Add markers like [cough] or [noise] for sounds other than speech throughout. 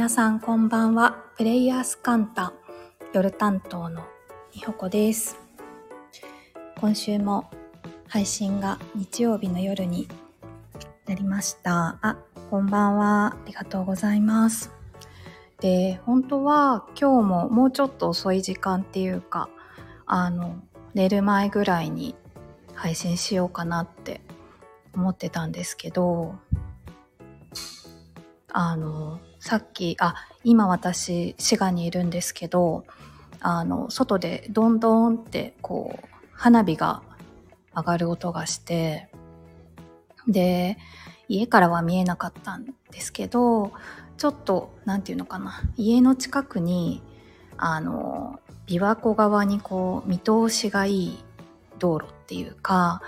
皆さんこんばんは。プレイヤースカンタ夜担当のみほこです。今週も配信が日曜日の夜になりました。あこんばんは。ありがとうございます。で本当は今日ももうちょっと遅い時間っていうかあの寝る前ぐらいに配信しようかなって思ってたんですけどあのさっきあ今私滋賀にいるんですけどあの外でどんどんってこう花火が上がる音がしてで家からは見えなかったんですけどちょっと何て言うのかな家の近くにあの琵琶湖側にこう見通しがいい道路っていうか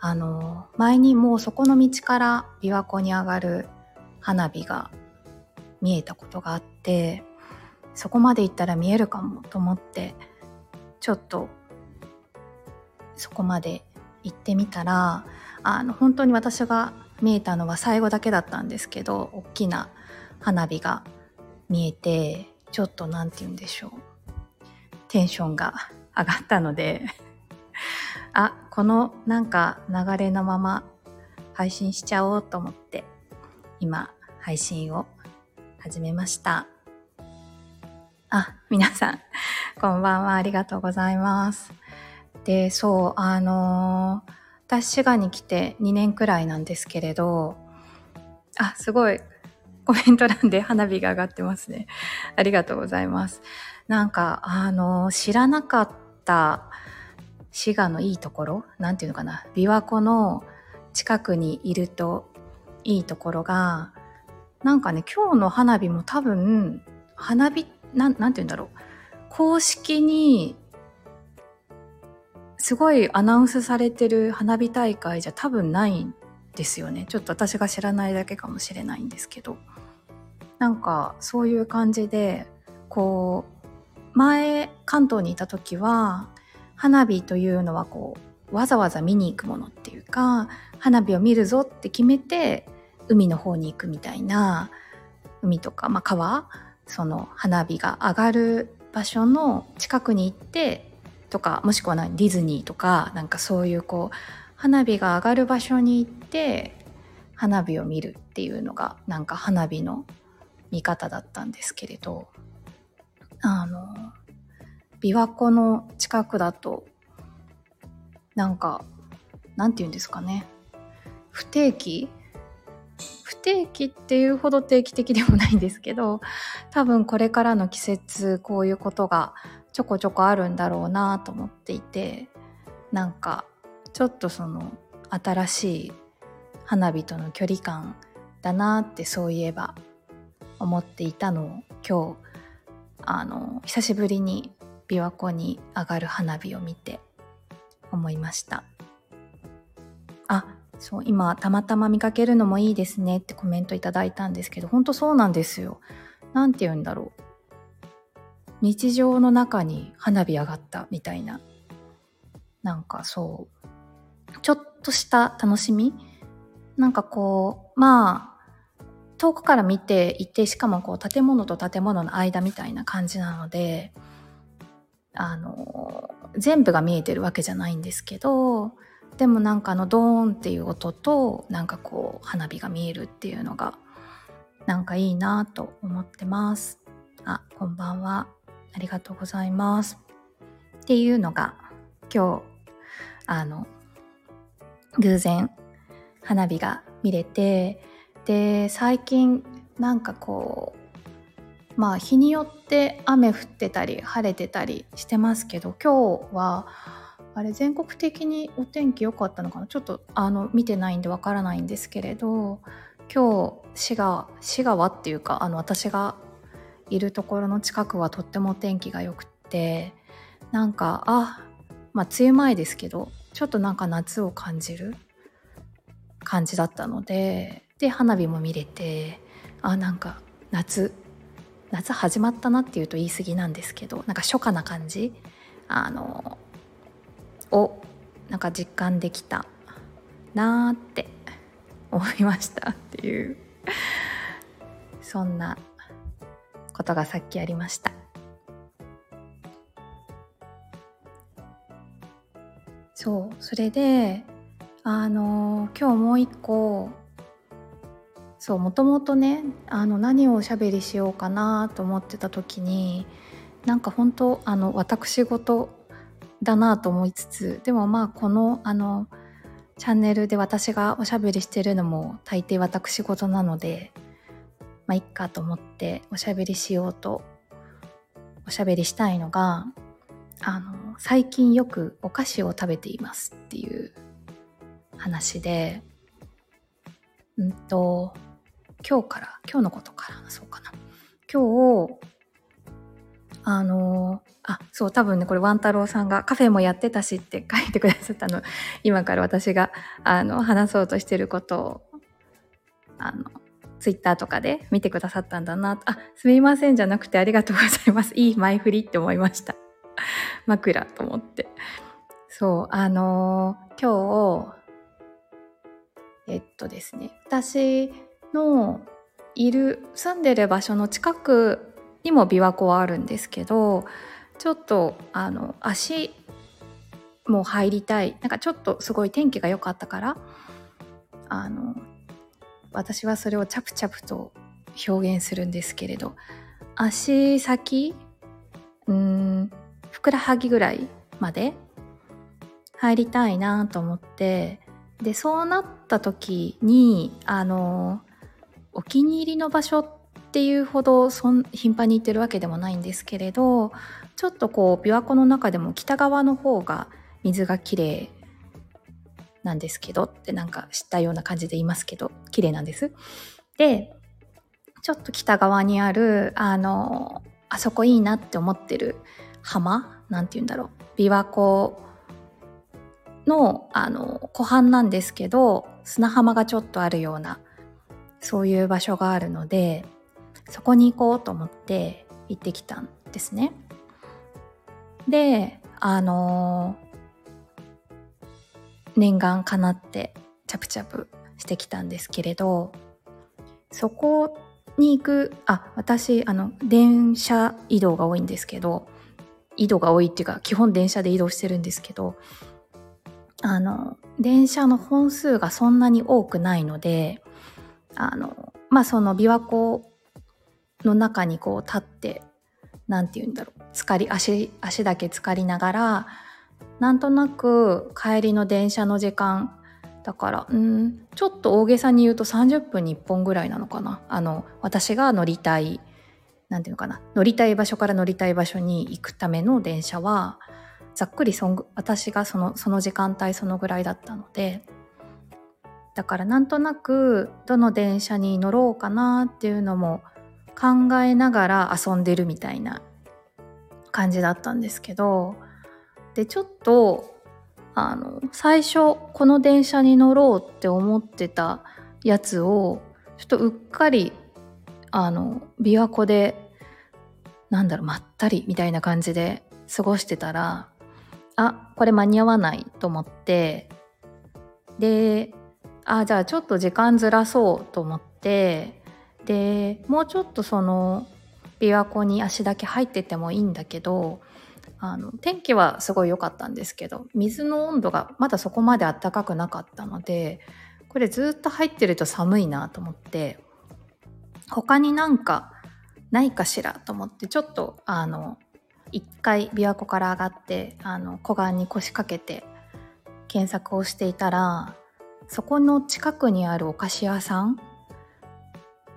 あの前にもうそこの道から琵琶湖に上がる花火が見えたことがあってそこまで行ったら見えるかもと思ってちょっとそこまで行ってみたらあの本当に私が見えたのは最後だけだったんですけど大きな花火が見えてちょっと何て言うんでしょう。テンションが上がったので [laughs] あこのなんか流れのまま配信しちゃおうと思って今配信を始めました。あ、皆さん、[laughs] こんばんは。ありがとうございます。で、そう、あのー、私、滋賀に来て2年くらいなんですけれど、あ、すごい、コメント欄で花火が上がってますね。ありがとうございます。なんか、あのー、知らなかった滋賀のいいところ、なんていうのかな、琵琶湖の近くにいるといいところが、なんかね今日の花火も多分花火なんなんて言うんだろう。公式にすごいアナウンスされてる花火大会じゃ多分ないんですよね。ちょっと私が知らないだけかもしれないんですけど。なんかそういう感じでこう前関東にいた時は花火というのはこうわざわざ見に行くものっていうか花火を見るぞって決めて海の方に行くみたいな海とか、まあ、川その花火が上がる場所の近くに行ってとかもしくはディズニーとかなんかそういうこう花火が上がる場所に行って花火を見るっていうのがなんか花火の見方だったんですけれどあの琵琶湖の近くだとなんかなんて言うんですかね。不定期不定期っていうほど定期的でもないんですけど多分これからの季節こういうことがちょこちょこあるんだろうなと思っていてなんかちょっとその新しい花火との距離感だなってそういえば思っていたのを今日あの久しぶりに琵琶湖に上がる花火を見て思いました。あそう今たまたま見かけるのもいいですねってコメントいただいたんですけど本当そうなんですよ。何て言うんだろう。日常の中に花火上がったみたいな。なんかそう。ちょっとした楽しみ？なんかこうまあ遠くから見ていてしかもこう建物と建物の間みたいな感じなのであの全部が見えてるわけじゃないんですけどでもなんかあのドーンっていう音となんかこう花火が見えるっていうのがなんかいいなと思ってます。あ、こんばんは。ありがとうございます。っていうのが今日あの偶然花火が見れてで最近なんかこうまあ日によって雨降ってたり晴れてたりしてますけど今日はあれ全国的にお天気良かったのかな？ちょっとあの見てないんでわからないんですけれど今日滋賀滋賀はっていうかあの私がいるところの近くはとっても天気が良くてなんかあまあ梅雨前ですけどちょっとなんか夏を感じる感じだったのでで花火も見れてあなんか夏夏始まったなっていうと言い過ぎなんですけどなんか初夏な感じ？あのをなんか実感できたなーって思いましたっていうそんなことがさっきありました。そう、それで、あの、今日もう一個、そう、もともとね、あの、何をおしゃべりしようかなと思ってた時に、なんか本当、あの、私事だなと思いつつ、でもまあ、この、あの、チャンネルで私がおしゃべりしてるのも大抵私事なので、まあ、いっかと思っておしゃべりしようと、おしゃべりしたいのが、あの、最近よくお菓子を食べていますっていう話で、うんと、今日から、今日のことからそうかな。今日、あの、あ、そう、多分ね、これ、ワン太郎さんがカフェもやってたしって書いてくださったの、[laughs] 今から私が、あの、話そうとしてることを、あの、ツイッターとかで見てくださったんだな、あ、すみませんじゃなくてありがとうございます。[laughs] いい前振りって思いました。[laughs] 枕と思って。そう、あのー、今日、えっとですね、私のいる、住んでる場所の近くにも琵琶湖はあるんですけど、ちょっと、あの、足も入りたい。なんかちょっとすごい天気が良かったから、あの、私はそれをチャプチャプと表現するんですけれど、足先、うん、ふくらはぎぐらいまで入りたいなと思ってでそうなった時にあのお気に入りの場所っていうほどそん頻繁に行ってるわけでもないんですけれどちょっとこう琵琶湖の中でも北側の方が水がきれいなんですけどってなんか知ったような感じで言いますけど綺麗なんです。でちょっと北側にあるあのあそこいいなって思ってる浜なんて言うんだろう琵琶湖のあの湖畔なんですけど砂浜がちょっとあるようなそういう場所があるのでそこに行こうと思って行ってきたんですね。であの念願かなってチャプチャプしてきたんですけれどそこに行くあ私あの電車移動が多いんですけど移動が多いっていうか基本電車で移動してるんですけどあの電車の本数がそんなに多くないのであのまあその琵琶湖の中にこう立って何て言うんだろう。浸かり足足だけ浸かりながらなんとなく帰りの電車の時間だからうんちょっと大げさに言うと30分に1本ぐらいなのかな。あの私が乗りたい何て言うのかな。乗りたい場所から乗りたい場所に行くための電車はざっくりそん私がそのその時間帯そのぐらいだったのでだからなんとなくどの電車に乗ろうかなっていうのも考えながら遊んでるみたいな感じだったんですけどでちょっとあの最初この電車に乗ろうって思ってたやつをちょっとうっかりあの琵琶湖でなんだろうまったりみたいな感じで過ごしてたらあこれ間に合わないと思ってであじゃあちょっと時間ずらそうと思ってでもうちょっとその琵琶湖に足だけ入っててもいいんだけどあの天気はすごい良かったんですけど水の温度がまだそこまで暖かくなかったのでこれずっと入ってると寒いなと思って他になんかないかしらと思ってちょっとあの一回琵琶湖から上がってあの湖岸に腰掛けて検索をしていたらそこの近くにあるお菓子屋さん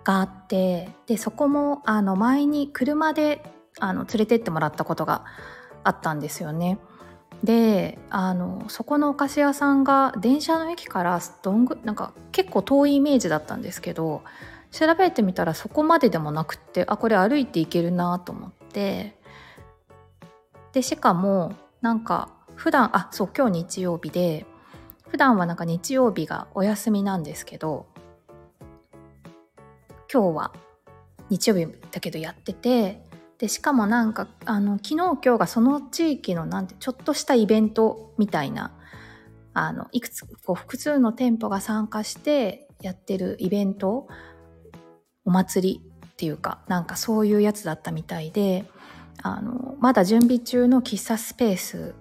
があってでそこもあの前に車であの連れてってもらったことがあったんですよね。であのそこのお菓子屋さんが電車の駅からどんぐなんか結構遠いイメージだったんですけど調べてみたらそこまででもなくってあこれ歩いていけるなと思ってでしかもなんか普段あそう今日日曜日で普段はなんか日曜日がお休みなんですけど今日は日曜日だけどやっててでしかもなんかあの昨日今日がその地域のなんてちょっとしたイベントみたいなあのいくつこう複数の店舗が参加してやってるイベントお祭りっていうかなんかそういうやつだったみたいであのまだ準備中の喫茶スペース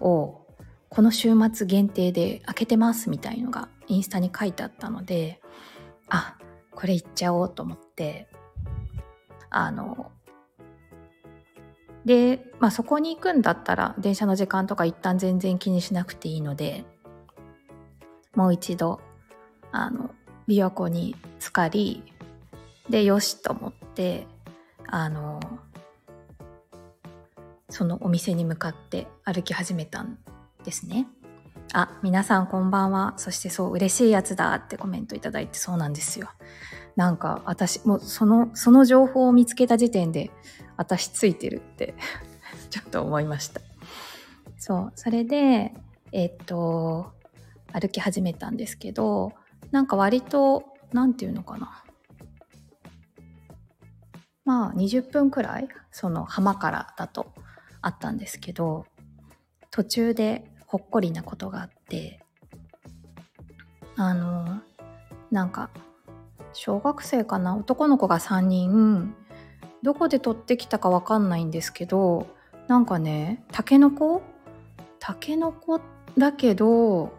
をこの週末限定で開けてますみたいのがインスタに書いてあったのであこれ行っちゃおうと思ってあので、まあ、そこに行くんだったら電車の時間とか一旦全然気にしなくていいのでもう一度あの琵琶湖に浸かりでよしと思ってあのそのお店に向かって歩き始めたんですね。あ、皆さんこんばんは。そしてそう、嬉しいやつだってコメントいただいてそうなんですよ。なんか私、もうその、その情報を見つけた時点で私ついてるって [laughs] ちょっと思いました。そう、それで、えっと、歩き始めたんですけど、なんか割と、なんていうのかな。まあ20分くらい、その浜からだとあったんですけど、途中でほっこりなことがあってあのなんか小学生かな？男の子が3人どこで取ってきたかわかんないんですけどなんかねタケノコ？タケノコだけど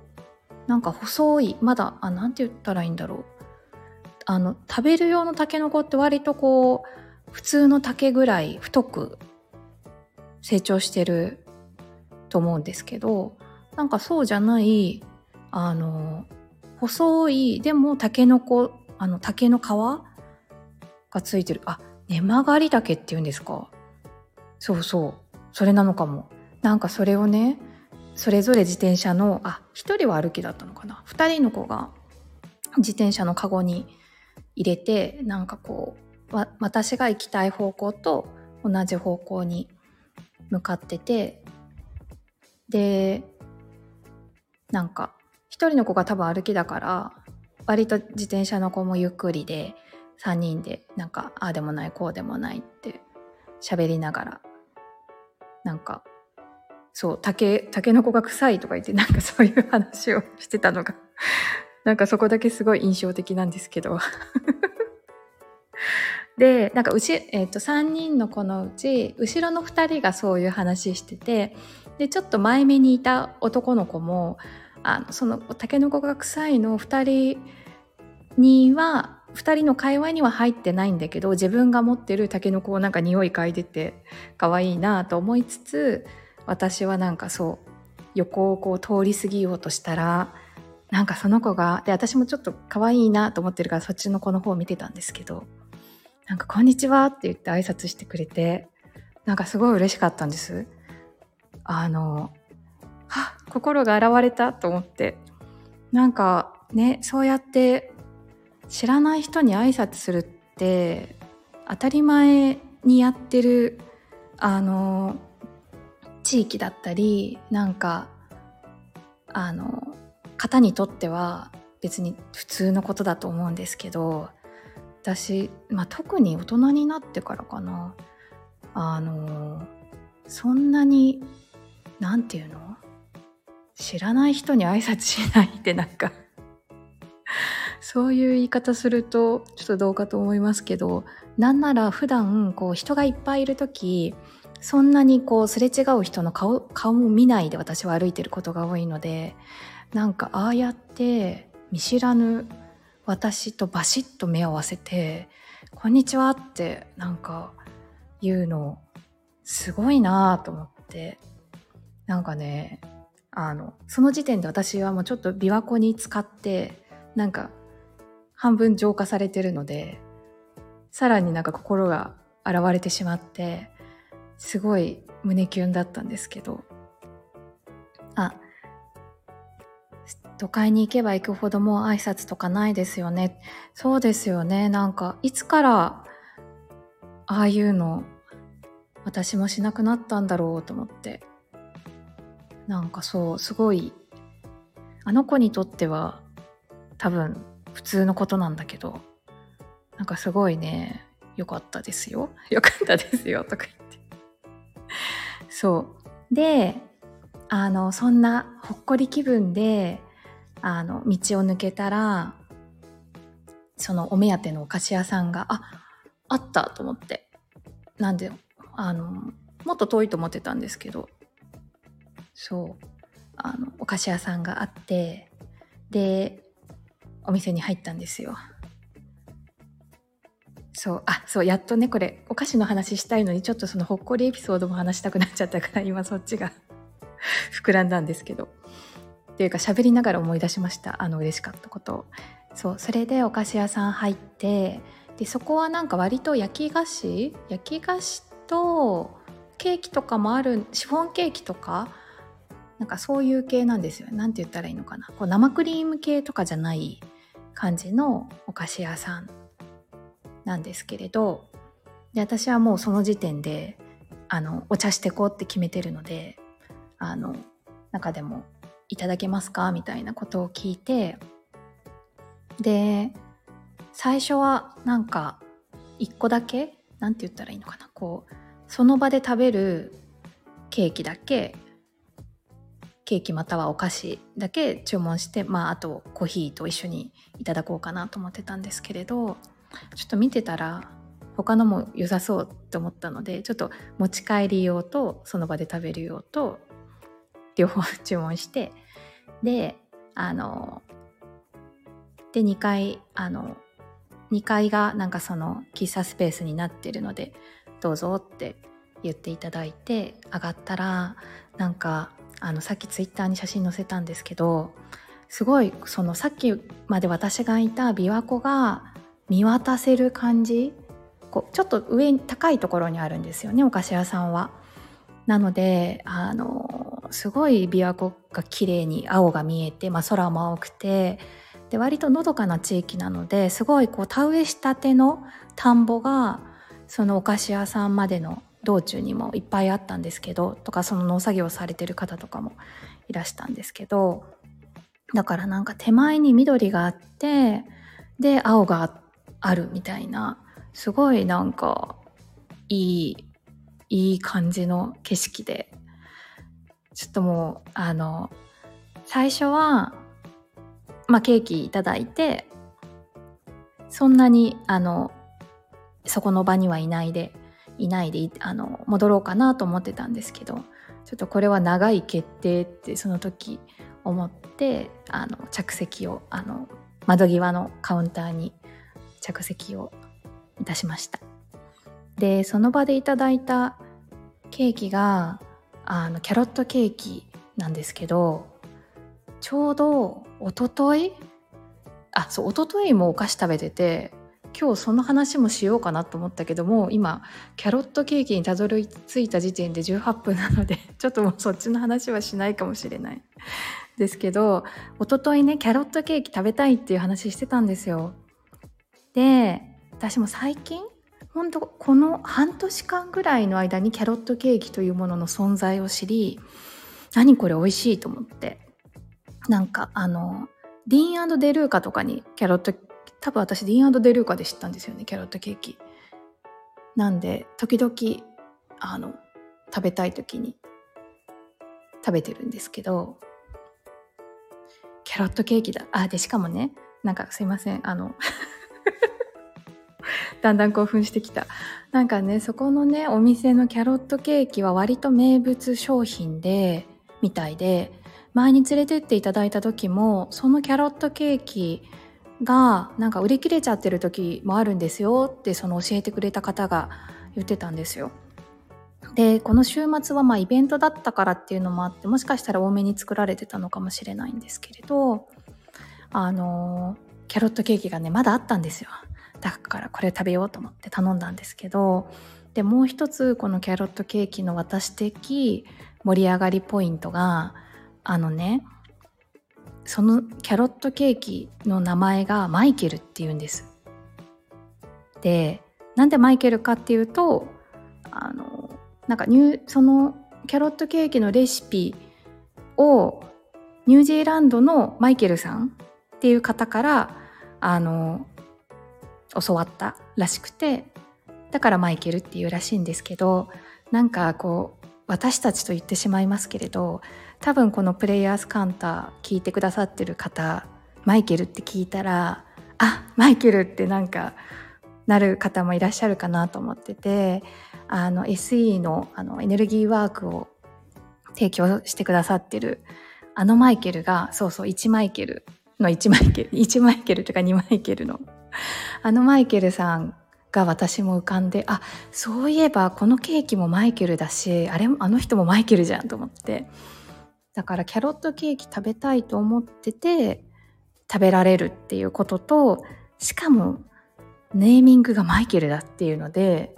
なんか細いまだあなんて言ったらいいんだろう。あの食べる用のタケノコって割とこう普通の竹ぐらい太く成長してると思うんですけどなんかそうじゃないあの細いでもタケノコあの竹の皮がついてる。あ根曲がり竹っていうんですか。そうそう。それなのかも。なんかそれをねそれぞれ自転車のあ1人は歩きだったのかな。2人の子が自転車のカゴに入れてなんかこう私が行きたい方向と同じ方向に向かっててでなんか一人の子が多分歩きだから割と自転車の子もゆっくりで3人でなんかああでもないこうでもないって喋りながらなんかそう竹竹の子が臭いとか言ってなんかそういう話をしてたのがなんかそこだけすごい印象的なんですけど。[laughs] でなんかうち、えーと、と3人の子のうち後ろの2人がそういう話しててでちょっと前目にいた男の子もあのそのタケノコが臭いの2人には2人の会話には入ってないんだけど自分が持ってるタケノコをなんか匂い嗅いでて可愛いなと思いつつ私はなんかそう横をこう通り過ぎようとしたらなんかその子がで私もちょっと可愛いなと思ってるからそっちの子の方を見てたんですけどなんか「こんにちは」って言って挨拶してくれてなんかすごい嬉しかったんです。あのは心が洗われたと思って。なんかねそうやって知らない人に挨拶するって当たり前にやってるあの地域だったりなんかあの方にとっては別に普通のことだと思うんですけど私、まあ、特に大人になってからかな。あのそんなに何て言うの？知らない人に挨拶しないってなんか。[laughs] そういう言い方するとちょっとどうかと思いますけどなんなら普段こう人がいっぱいいる時そんなにこうすれ違う人の顔顔も見ないで私は歩いてることが多いのでなんかああやって見知らぬ私とバシッと目を合わせて「こんにちは」ってなんか言うのすごいなと思って。なんかねあのその時点で私はもうちょっと琵琶湖に使ってなんか半分浄化されてるのでさらになんか心が洗われてしまってすごい胸キュンだったんですけど。あ都会に行けば行くほどもう挨拶とかないですよね。そうですよね。なんかいつからああいうの私もしなくなったんだろうと思って。なんかそうすごいあの子にとっては多分普通のことなんだけどなんかすごいね良かったですよ。[laughs] 良かったですよとか言って。そう。であのそんなほっこり気分であの道を抜けたらそのお目当てのお菓子屋さんがああったと思って。なんであのもっと遠いと思ってたんですけどそう。あのお菓子屋さんがあってでお店に入ったんですよ。そう。あそうやっとねこれお菓子の話したいのにちょっとそのほっこりエピソードも話したくなっちゃったから [laughs] 今そっちが [laughs] 膨らんだんですけど。っていうか喋りながら思い出しました。あの嬉しかったこと。そう。それでお菓子屋さん入ってでそこはなんか割と焼き菓子？焼き菓子とケーキとかもあるシフォンケーキとかなんかそういう系なんですよ。何て言ったらいいのかな。こう生クリーム系とかじゃない感じのお菓子屋さんなんですけれど。で私はもうその時点であのお茶してこうって決めてるのであの中でも「いただけますか?」みたいなことを聞いて。で最初はなんか1個だけ何て言ったらいいのかな。こうその場で食べるケーキだけケーキまたはお菓子だけ注文してまああとコーヒーと一緒にいただこうかなと思ってたんですけれどちょっと見てたら他のも良さそうって思ったのでちょっと持ち帰り用とその場で食べる用と両方注文してであので2階あの2階がなんかその喫茶スペースになってるのでどうぞって言っていただいて上がったらなんかあのさっきツイッターに写真載せたんですけどすごいそのさっきまで私がいた琵琶湖が見渡せる感じこうちょっと上に高いところにあるんですよねお菓子屋さんは。なのであのすごい琵琶湖が綺麗に青が見えて、まあ、空も青くてで割とのどかな地域なのですごいこう田植えしたての田んぼがそのお菓子屋さんまでの道中にもいっぱいあったんですけどとかその農作業されてる方とかもいらしたんですけどだからなんか手前に緑があってで青があるみたいなすごいなんかいいいい感じの景色でちょっともうあの最初はまあケーキいただいてそんなにあのそこの場にはいないでいないであの戻ろうかなと思ってたんですけどちょっとこれは長い決定ってその時思ってあの着席をあの窓際のカウンターに着席をいたしました。でその場でいただいたケーキがあのキャロットケーキなんですけどちょうどおとといあそうおとといもお菓子食べてて今日その話もしようかなと思ったけども今キャロットケーキにたどり着いた時点で18分なので [laughs] ちょっともうそっちの話はしないかもしれない。ですけどおとといねキャロットケーキ食べたいっていう話してたんですよ。で私も最近本当この半年間ぐらいの間にキャロットケーキというものの存在を知り何これ美味しいと思って。なんかあのディーンデルーカとかにキャロット多分私ディーンデルーカで知ったんですよねキャロットケーキ。なんで時々あの食べたい時に食べてるんですけどキャロットケーキだ。あでしかもねなんかすいませんあの [laughs] だんだん興奮してきた。なんかねそこのねお店のキャロットケーキは割と名物商品でみたいで前に連れてっていただいた時もそのキャロットケーキがなんか売り切れちゃってる時もあるんですよってその教えてくれた方が言ってたんですよ。でこの週末はまあイベントだったからっていうのもあってもしかしたら多めに作られてたのかもしれないんですけれどあのキャロットケーキがねまだあったんですよだからこれ食べようと思って頼んだんですけどでもう一つこのキャロットケーキの私的盛り上がりポイントがあのねそのキャロットケーキの名前がマイケルっていうんです。でなんでマイケルかっていうとあのなんかニュそのキャロットケーキのレシピをニュージーランドのマイケルさんっていう方からあの教わったらしくてだからマイケルっていうらしいんですけどなんかこう私たちと言ってしまいますけれど多分このプレイヤースカンター聞いてくださってる方マイケルって聞いたらあマイケルってなんかなる方もいらっしゃるかなと思っててあの SE のあのエネルギーワークを提供してくださってるあのマイケルがそうそう1マイケルの1マイケル [laughs] 1マイケルとか2マイケルのあのマイケルさんが私も浮かんであそういえばこのケーキもマイケルだしあれあの人もマイケルじゃんと思って。だからキャロットケーキ食べたいと思ってて食べられるっていうこととしかもネーミングがマイケルだっていうので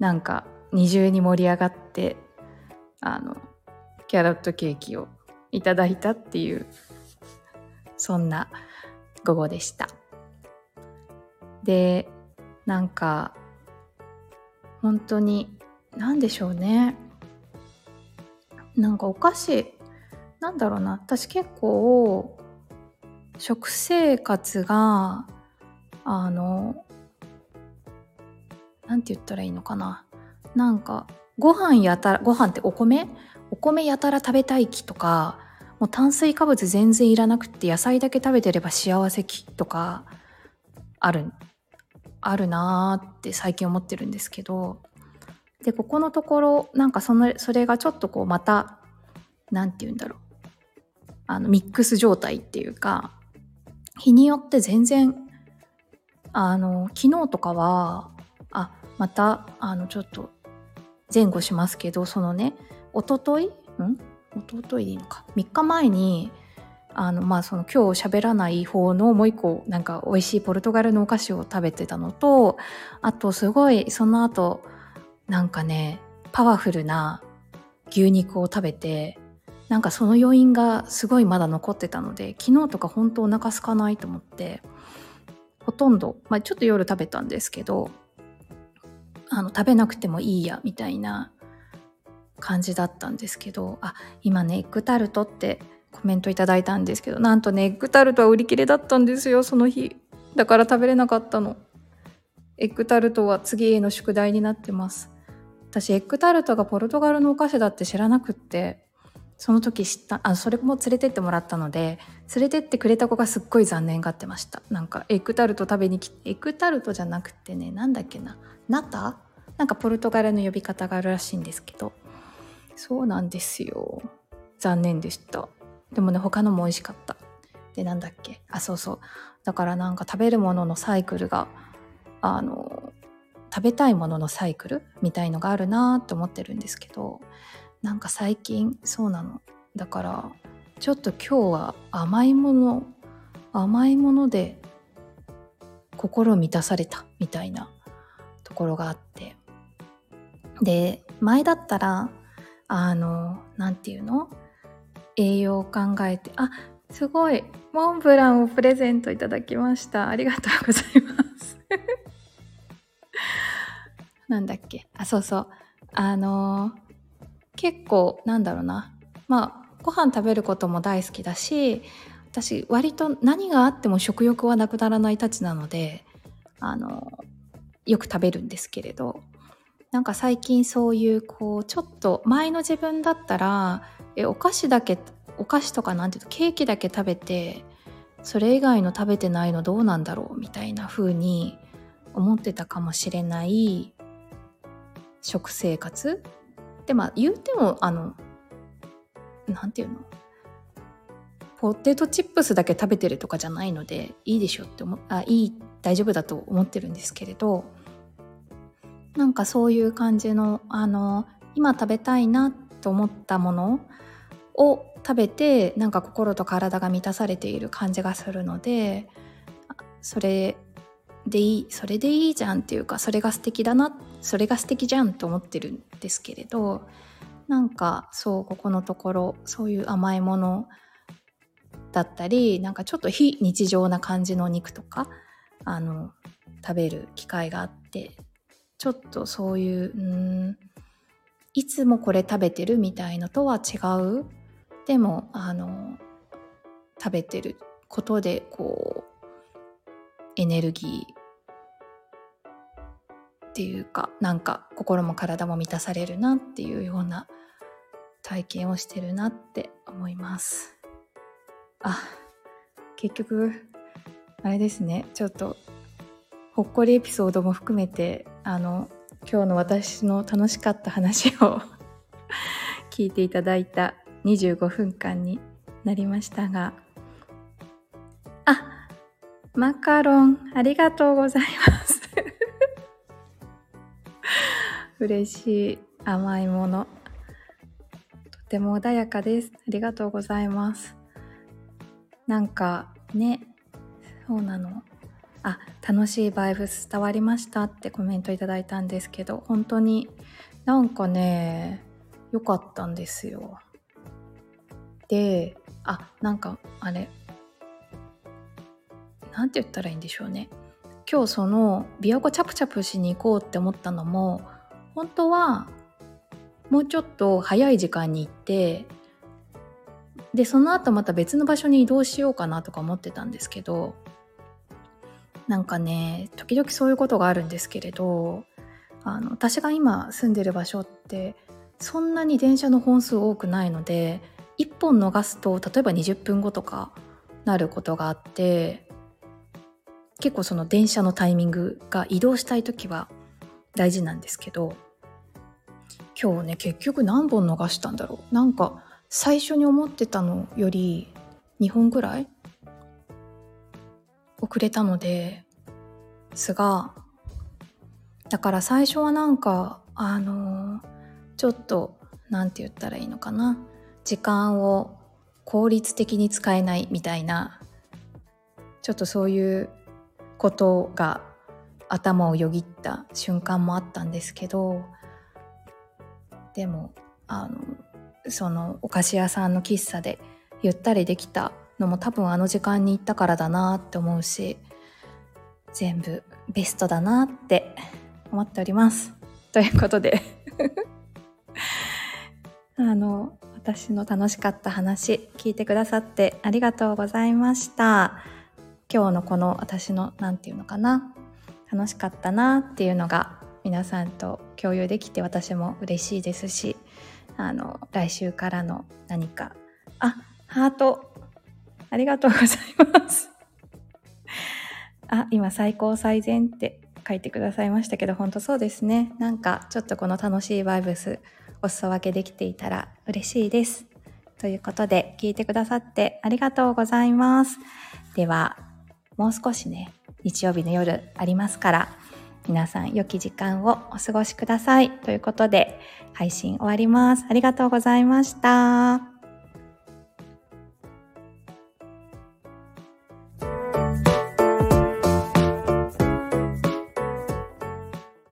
なんか二重に盛り上がってあのキャロットケーキをいただいたっていうそんな午後でした。でなんか本当に何でしょうね。なんかお菓子なんだろうな。私結構食生活があのなんて言ったらいいのかな。なんかご飯やたらご飯ってお米？お米やたら食べたい気とかもう炭水化物全然いらなくって野菜だけ食べてれば幸せ気とかあるあるなーって最近思ってるんですけど。でここのところなんかそのそれがちょっとこうまた何て言うんだろう。あのミックス状態っていうか日によって全然あの昨日とかはあまたあのちょっと前後しますけどそのねおとといん？おとといでいいのか。3日前にあのまあその今日喋らない方のもう一個なんか美味しいポルトガルのお菓子を食べてたのとあとすごいその後なんかねパワフルな牛肉を食べてなんかその余韻がすごいまだ残ってたので昨日とか本当お腹空かないと思ってほとんど、まあ、ちょっと夜食べたんですけどあの食べなくてもいいやみたいな感じだったんですけどあ今ねエッグタルトってコメントいただいたんですけどなんとねエッグタルトは売り切れだったんですよその日。だから食べれなかったの。エッグタルトは次への宿題になってます。私エッグタルトがポルトガルのお菓子だって知らなくってその時知ったあそれも連れてってもらったので連れてってくれた子がすっごい残念がってました。なんかエッグタルト食べに来てエッグタルトじゃなくてねなんだっけなナタ？なんかポルトガルの呼び方があるらしいんですけど。そうなんですよ。残念でした。でもね他のも美味しかった。でなんだっけ？あそうそう。だからなんか食べるもののサイクルがあの食べたいもののサイクルみたいのがあるなと思ってるんですけど。なんか最近そうなの。だからちょっと今日は甘いもの甘いもので心満たされたみたいなところがあって。で前だったらあの何て言うの？栄養を考えてあすごいモンブランをプレゼントいただきました。ありがとうございます。[laughs] なんだっけ？あそうそう。あの結構なんだろうな。まあご飯食べることも大好きだし私割と何があっても食欲はなくならないたちなのであのよく食べるんですけれど。なんか最近そういうこうちょっと前の自分だったらえお菓子だけお菓子とかなんていうとケーキだけ食べてそれ以外の食べてないのどうなんだろうみたいな風に思ってたかもしれない食生活でまあ言うてもあの何て言うの？ポテトチップスだけ食べてるとかじゃないのでいいでしょって思あいい大丈夫だと思ってるんですけれどなんかそういう感じのあの今食べたいなと思ったものを食べてなんか心と体が満たされている感じがするのでそれでいいそれでいいじゃんっていうかそれが素敵だなそれが素敵じゃんと思ってるんですけれどなんかそうここのところそういう甘いものだったりなんかちょっと非日常な感じの肉とかあの食べる機会があってちょっとそういううんいつもこれ食べてるみたいのとは違うでもあの食べてることでこうエネルギーっていうかなんか心も体も満たされるなっていうような体験をしてるなって思います。あ結局あれですね。ちょっとほっこりエピソードも含めてあの今日の私の楽しかった話を [laughs] 聞いていただいた25分間になりましたがあマカロンありがとうございます。嬉しい甘いもの。とても穏やかです。ありがとうございます。なんかねそうなの。あ楽しいバイブス伝わりました。ってコメントいただいたんですけど本当になんかね良かったんですよ。であなんかあれ。なんて言ったらいいんでしょうね。今日その琵琶湖チャプチャプしに行こうって思ったのも本当はもうちょっと早い時間に行ってでその後また別の場所に移動しようかなとか思ってたんですけどなんかね時々そういうことがあるんですけれどあの私が今住んでる場所ってそんなに電車の本数多くないので1本逃すと例えば20分後とかなることがあって結構その電車のタイミングが移動したい時は大事なんですけど今日ね結局何本逃したんだろう。なんか最初に思ってたのより2本ぐらい遅れたのですがだから最初はなんかあのちょっと何て言ったらいいのかな。時間を効率的に使えないみたいなちょっとそういうことが頭をよぎった瞬間もあったんですけどでもあのそのお菓子屋さんの喫茶でゆったりできたのも多分あの時間に行ったからだなって思うし全部ベストだなって思っております。ということで [laughs] あの私の楽しかった話聞いてくださってありがとうございました。今日のこの私の何て言うのかな楽しかったなっていうのが皆さんと共有できて私も嬉しいですしあの来週からの何か。あハート。ありがとうございます。[laughs] あ今最高最善って書いてくださいましたけど本当そうですね。なんかちょっとこの楽しいバイブスお裾分けできていたら嬉しいです。ということで聞いてくださってありがとうございます。ではもう少しね日曜日の夜ありますから皆さん良き時間をお過ごしくださいということで配信終わりますありがとうございました。